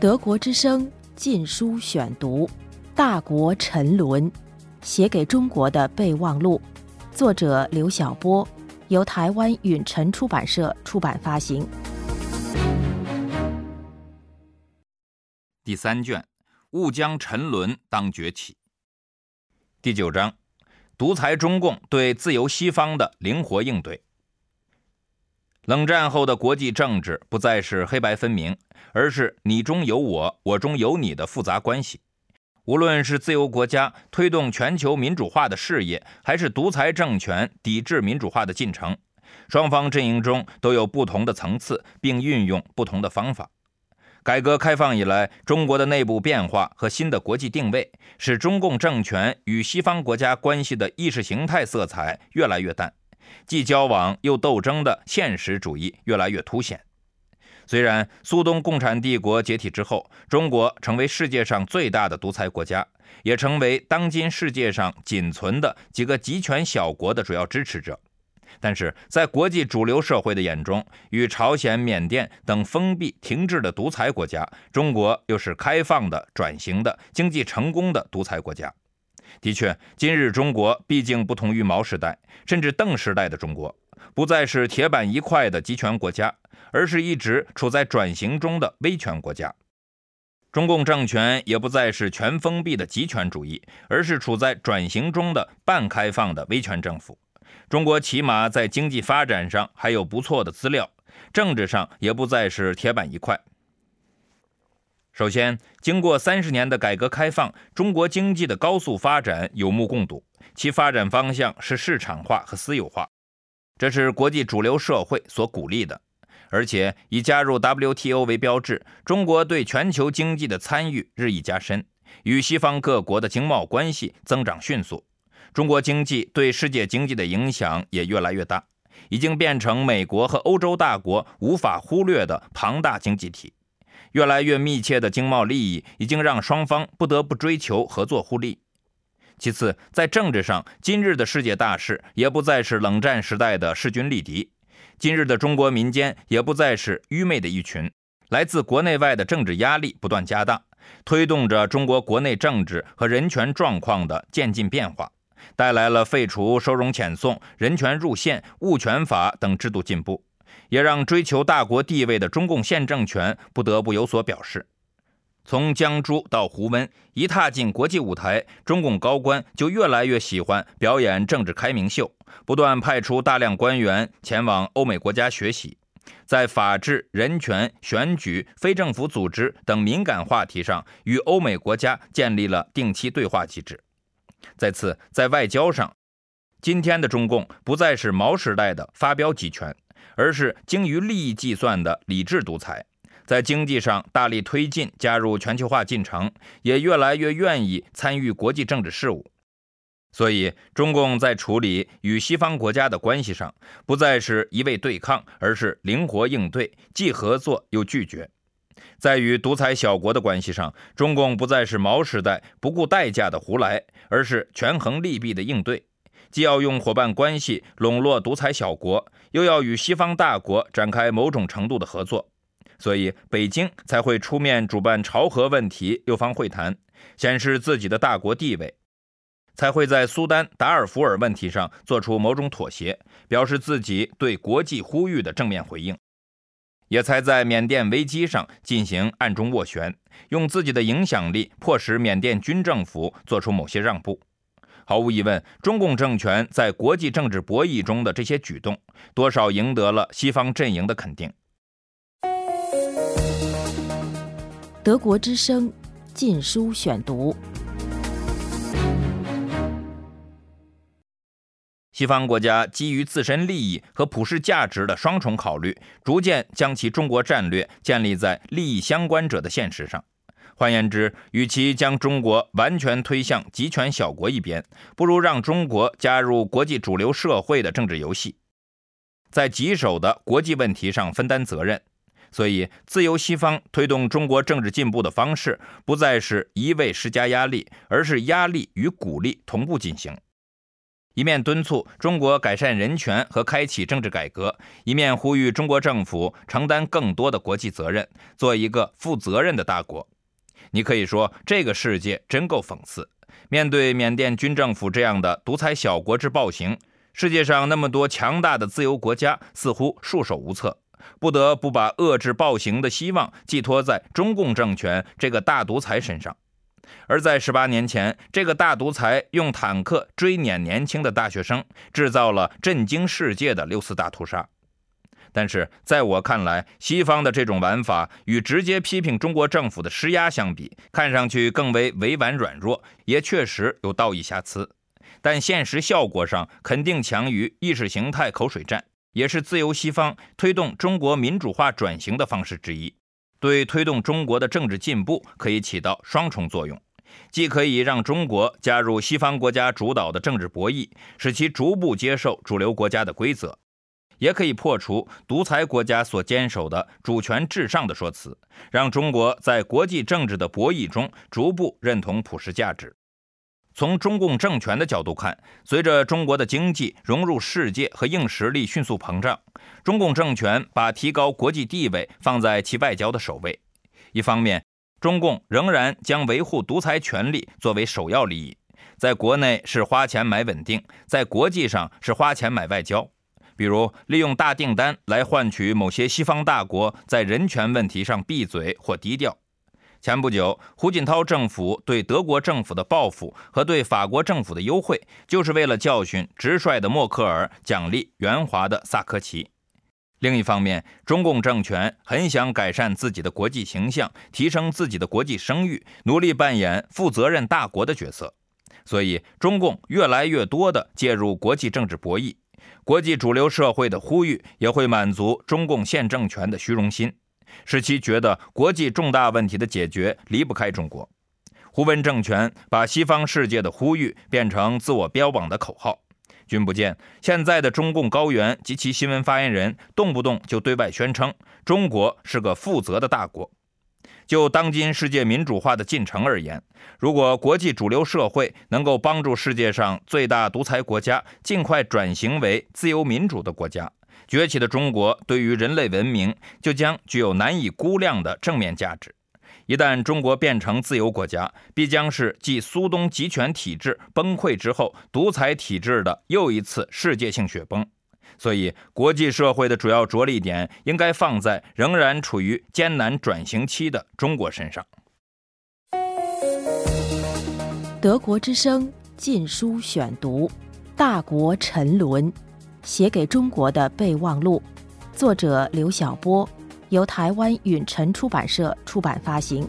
德国之声禁书选读，《大国沉沦》，写给中国的备忘录，作者刘晓波，由台湾允晨出版社出版发行。第三卷，勿将沉沦当崛起。第九章，独裁中共对自由西方的灵活应对。冷战后的国际政治不再是黑白分明，而是你中有我，我中有你的复杂关系。无论是自由国家推动全球民主化的事业，还是独裁政权抵制民主化的进程，双方阵营中都有不同的层次，并运用不同的方法。改革开放以来，中国的内部变化和新的国际定位，使中共政权与西方国家关系的意识形态色彩越来越淡。既交往又斗争的现实主义越来越凸显。虽然苏东共产帝国解体之后，中国成为世界上最大的独裁国家，也成为当今世界上仅存的几个集权小国的主要支持者，但是在国际主流社会的眼中，与朝鲜、缅甸等封闭停滞的独裁国家，中国又是开放的、转型的、经济成功的独裁国家。的确，今日中国毕竟不同于毛时代甚至邓时代的中国，不再是铁板一块的集权国家，而是一直处在转型中的威权国家。中共政权也不再是全封闭的集权主义，而是处在转型中的半开放的威权政府。中国起码在经济发展上还有不错的资料，政治上也不再是铁板一块。首先，经过三十年的改革开放，中国经济的高速发展有目共睹，其发展方向是市场化和私有化，这是国际主流社会所鼓励的。而且以加入 WTO 为标志，中国对全球经济的参与日益加深，与西方各国的经贸关系增长迅速，中国经济对世界经济的影响也越来越大，已经变成美国和欧洲大国无法忽略的庞大经济体。越来越密切的经贸利益已经让双方不得不追求合作互利。其次，在政治上，今日的世界大势也不再是冷战时代的势均力敌，今日的中国民间也不再是愚昧的一群。来自国内外的政治压力不断加大，推动着中国国内政治和人权状况的渐进变化，带来了废除收容遣送、人权入宪、物权法等制度进步。也让追求大国地位的中共现政权不得不有所表示。从江珠到胡温，一踏进国际舞台，中共高官就越来越喜欢表演政治开明秀，不断派出大量官员前往欧美国家学习，在法治、人权、选举、非政府组织等敏感话题上与欧美国家建立了定期对话机制。再次，在外交上，今天的中共不再是毛时代的发飙集权。而是精于利益计算的理智独裁，在经济上大力推进加入全球化进程，也越来越愿意参与国际政治事务。所以，中共在处理与西方国家的关系上，不再是一味对抗，而是灵活应对，既合作又拒绝。在与独裁小国的关系上，中共不再是毛时代不顾代价的胡来，而是权衡利弊的应对。既要用伙伴关系笼络独裁小国，又要与西方大国展开某种程度的合作，所以北京才会出面主办朝核问题六方会谈，显示自己的大国地位；才会在苏丹、达尔福尔问题上做出某种妥协，表示自己对国际呼吁的正面回应；也才在缅甸危机上进行暗中斡旋，用自己的影响力迫使缅甸军政府做出某些让步。毫无疑问，中共政权在国际政治博弈中的这些举动，多少赢得了西方阵营的肯定。德国之声，禁书选读。西方国家基于自身利益和普世价值的双重考虑，逐渐将其中国战略建立在利益相关者的现实上。换言之，与其将中国完全推向集权小国一边，不如让中国加入国际主流社会的政治游戏，在棘手的国际问题上分担责任。所以，自由西方推动中国政治进步的方式，不再是一味施加压力，而是压力与鼓励同步进行。一面敦促中国改善人权和开启政治改革，一面呼吁中国政府承担更多的国际责任，做一个负责任的大国。你可以说，这个世界真够讽刺。面对缅甸军政府这样的独裁小国之暴行，世界上那么多强大的自由国家似乎束手无策，不得不把遏制暴行的希望寄托在中共政权这个大独裁身上。而在十八年前，这个大独裁用坦克追撵年轻的大学生，制造了震惊世界的六四大屠杀。但是，在我看来，西方的这种玩法与直接批评中国政府的施压相比，看上去更为委婉软弱，也确实有道义瑕疵。但现实效果上，肯定强于意识形态口水战，也是自由西方推动中国民主化转型的方式之一。对推动中国的政治进步可以起到双重作用，既可以让中国加入西方国家主导的政治博弈，使其逐步接受主流国家的规则，也可以破除独裁国家所坚守的主权至上的说辞，让中国在国际政治的博弈中逐步认同普世价值。从中共政权的角度看，随着中国的经济融入世界和硬实力迅速膨胀，中共政权把提高国际地位放在其外交的首位。一方面，中共仍然将维护独裁权力作为首要利益，在国内是花钱买稳定，在国际上是花钱买外交，比如利用大订单来换取某些西方大国在人权问题上闭嘴或低调。前不久，胡锦涛政府对德国政府的报复和对法国政府的优惠，就是为了教训直率的默克尔，奖励圆滑的萨科齐。另一方面，中共政权很想改善自己的国际形象，提升自己的国际声誉，努力扮演负责任大国的角色，所以中共越来越多地介入国际政治博弈，国际主流社会的呼吁也会满足中共现政权的虚荣心。使其觉得国际重大问题的解决离不开中国。胡温政权把西方世界的呼吁变成自我标榜的口号。君不见，现在的中共高原及其新闻发言人动不动就对外宣称中国是个负责的大国。就当今世界民主化的进程而言，如果国际主流社会能够帮助世界上最大独裁国家尽快转型为自由民主的国家，崛起的中国对于人类文明就将具有难以估量的正面价值。一旦中国变成自由国家，必将是继苏东集权体制崩溃之后，独裁体制的又一次世界性雪崩。所以，国际社会的主要着力点应该放在仍然处于艰难转型期的中国身上。德国之声禁书选读，《大国沉沦》。写给中国的备忘录，作者刘晓波，由台湾允晨出版社出版发行。